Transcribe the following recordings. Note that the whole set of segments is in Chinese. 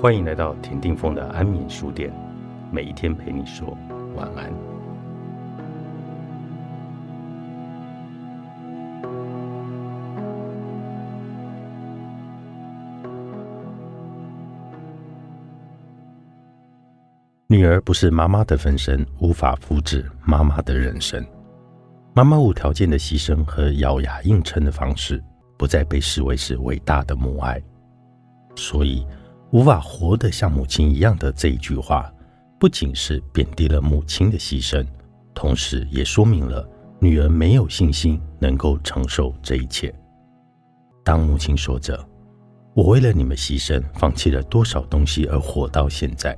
欢迎来到田定峰的安眠书店，每一天陪你说晚安。女儿不是妈妈的分身，无法复制妈妈的人生。妈妈无条件的牺牲和咬牙硬撑的方式，不再被视为是伟大的母爱。所以，无法活得像母亲一样的这一句话，不仅是贬低了母亲的牺牲，同时也说明了女儿没有信心能够承受这一切。当母亲说着“我为了你们牺牲，放弃了多少东西而活到现在”。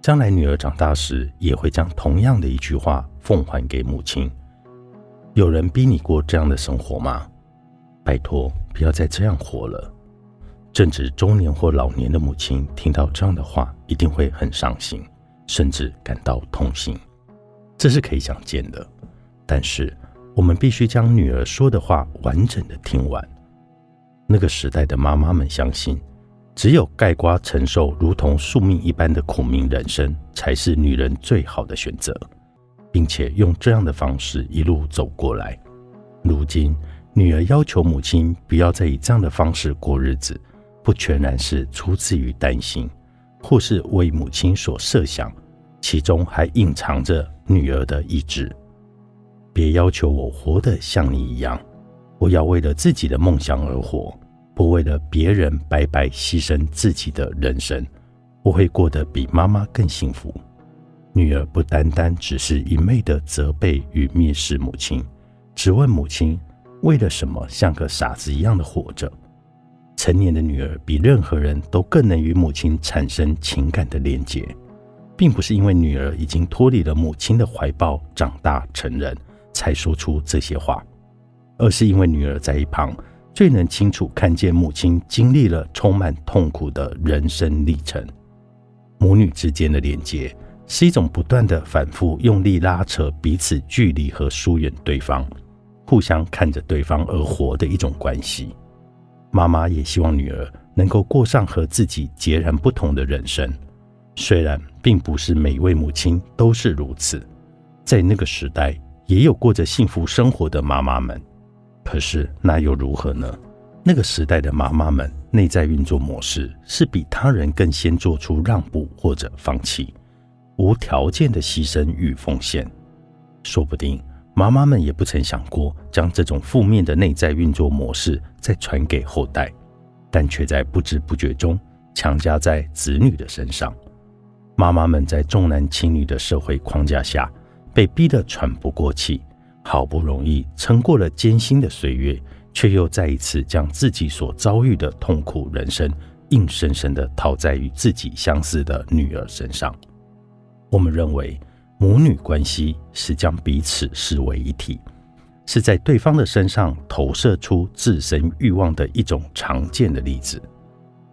将来女儿长大时，也会将同样的一句话奉还给母亲。有人逼你过这样的生活吗？拜托，不要再这样活了。正值中年或老年的母亲听到这样的话，一定会很伤心，甚至感到痛心。这是可以想见的。但是，我们必须将女儿说的话完整的听完。那个时代的妈妈们相信。只有盖瓜承受如同宿命一般的苦命人生，才是女人最好的选择，并且用这样的方式一路走过来。如今，女儿要求母亲不要再以这样的方式过日子，不全然是出自于担心，或是为母亲所设想，其中还隐藏着女儿的意志。别要求我活得像你一样，我要为了自己的梦想而活。不为了别人白白牺牲自己的人生，我会过得比妈妈更幸福。女儿不单单只是一昧的责备与蔑视母亲，只问母亲为了什么像个傻子一样的活着。成年的女儿比任何人都更能与母亲产生情感的连结，并不是因为女儿已经脱离了母亲的怀抱长大成人才说出这些话，而是因为女儿在一旁。最能清楚看见母亲经历了充满痛苦的人生历程。母女之间的连接是一种不断的反复用力拉扯彼此距离和疏远对方，互相看着对方而活的一种关系。妈妈也希望女儿能够过上和自己截然不同的人生，虽然并不是每位母亲都是如此，在那个时代也有过着幸福生活的妈妈们。可是那又如何呢？那个时代的妈妈们内在运作模式是比他人更先做出让步或者放弃，无条件的牺牲与奉献。说不定妈妈们也不曾想过将这种负面的内在运作模式再传给后代，但却在不知不觉中强加在子女的身上。妈妈们在重男轻女的社会框架下，被逼得喘不过气。好不容易撑过了艰辛的岁月，却又再一次将自己所遭遇的痛苦人生，硬生生的套在与自己相似的女儿身上。我们认为母女关系是将彼此视为一体，是在对方的身上投射出自身欲望的一种常见的例子。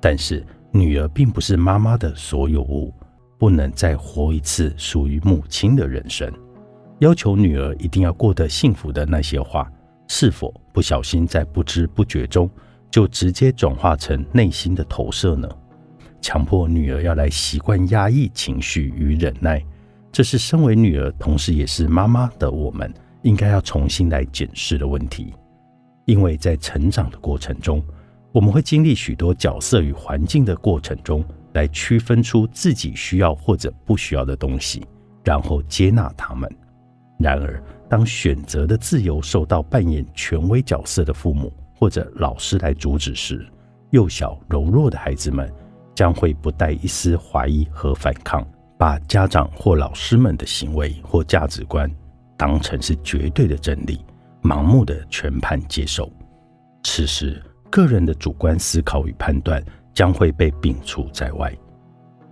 但是，女儿并不是妈妈的所有物，不能再活一次属于母亲的人生。要求女儿一定要过得幸福的那些话，是否不小心在不知不觉中就直接转化成内心的投射呢？强迫女儿要来习惯压抑情绪与忍耐，这是身为女儿，同时也是妈妈的我们应该要重新来检视的问题。因为在成长的过程中，我们会经历许多角色与环境的过程中，来区分出自己需要或者不需要的东西，然后接纳他们。然而，当选择的自由受到扮演权威角色的父母或者老师来阻止时，幼小柔弱的孩子们将会不带一丝怀疑和反抗，把家长或老师们的行为或价值观当成是绝对的真理，盲目的全盘接受。此时，个人的主观思考与判断将会被摒除在外，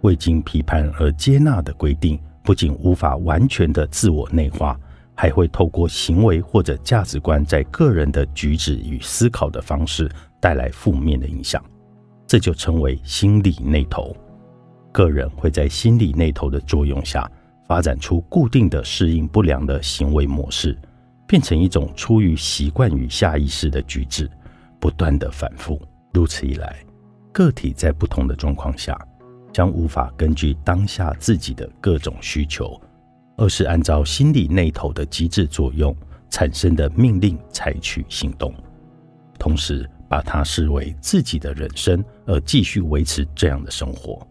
未经批判而接纳的规定。不仅无法完全的自我内化，还会透过行为或者价值观在个人的举止与思考的方式带来负面的影响，这就称为心理内投。个人会在心理内投的作用下，发展出固定的适应不良的行为模式，变成一种出于习惯与下意识的举止，不断的反复。如此一来，个体在不同的状况下。将无法根据当下自己的各种需求，而是按照心理那头的机制作用产生的命令采取行动，同时把它视为自己的人生，而继续维持这样的生活。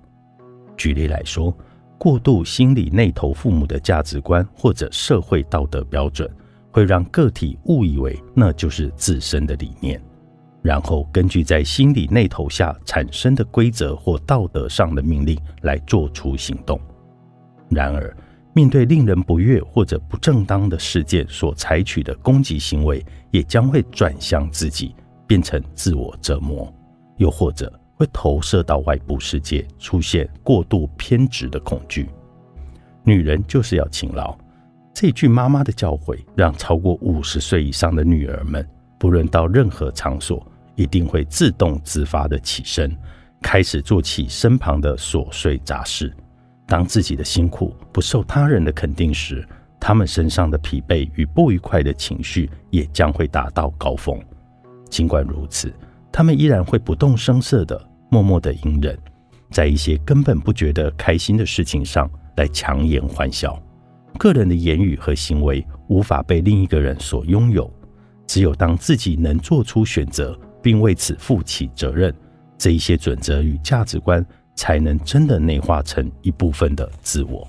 举例来说，过度心理内投父母的价值观或者社会道德标准，会让个体误以为那就是自身的理念。然后根据在心理内头下产生的规则或道德上的命令来做出行动。然而，面对令人不悦或者不正当的事件所采取的攻击行为，也将会转向自己，变成自我折磨，又或者会投射到外部世界，出现过度偏执的恐惧。女人就是要勤劳，这句妈妈的教诲，让超过五十岁以上的女儿们，不论到任何场所。一定会自动自发的起身，开始做起身旁的琐碎杂事。当自己的辛苦不受他人的肯定时，他们身上的疲惫与不愉快的情绪也将会达到高峰。尽管如此，他们依然会不动声色的默默的隐忍，在一些根本不觉得开心的事情上来强颜欢笑。个人的言语和行为无法被另一个人所拥有，只有当自己能做出选择。并为此负起责任，这一些准则与价值观才能真的内化成一部分的自我。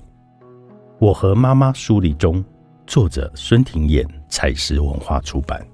我和妈妈梳理中，作者孙庭燕，采石文化出版。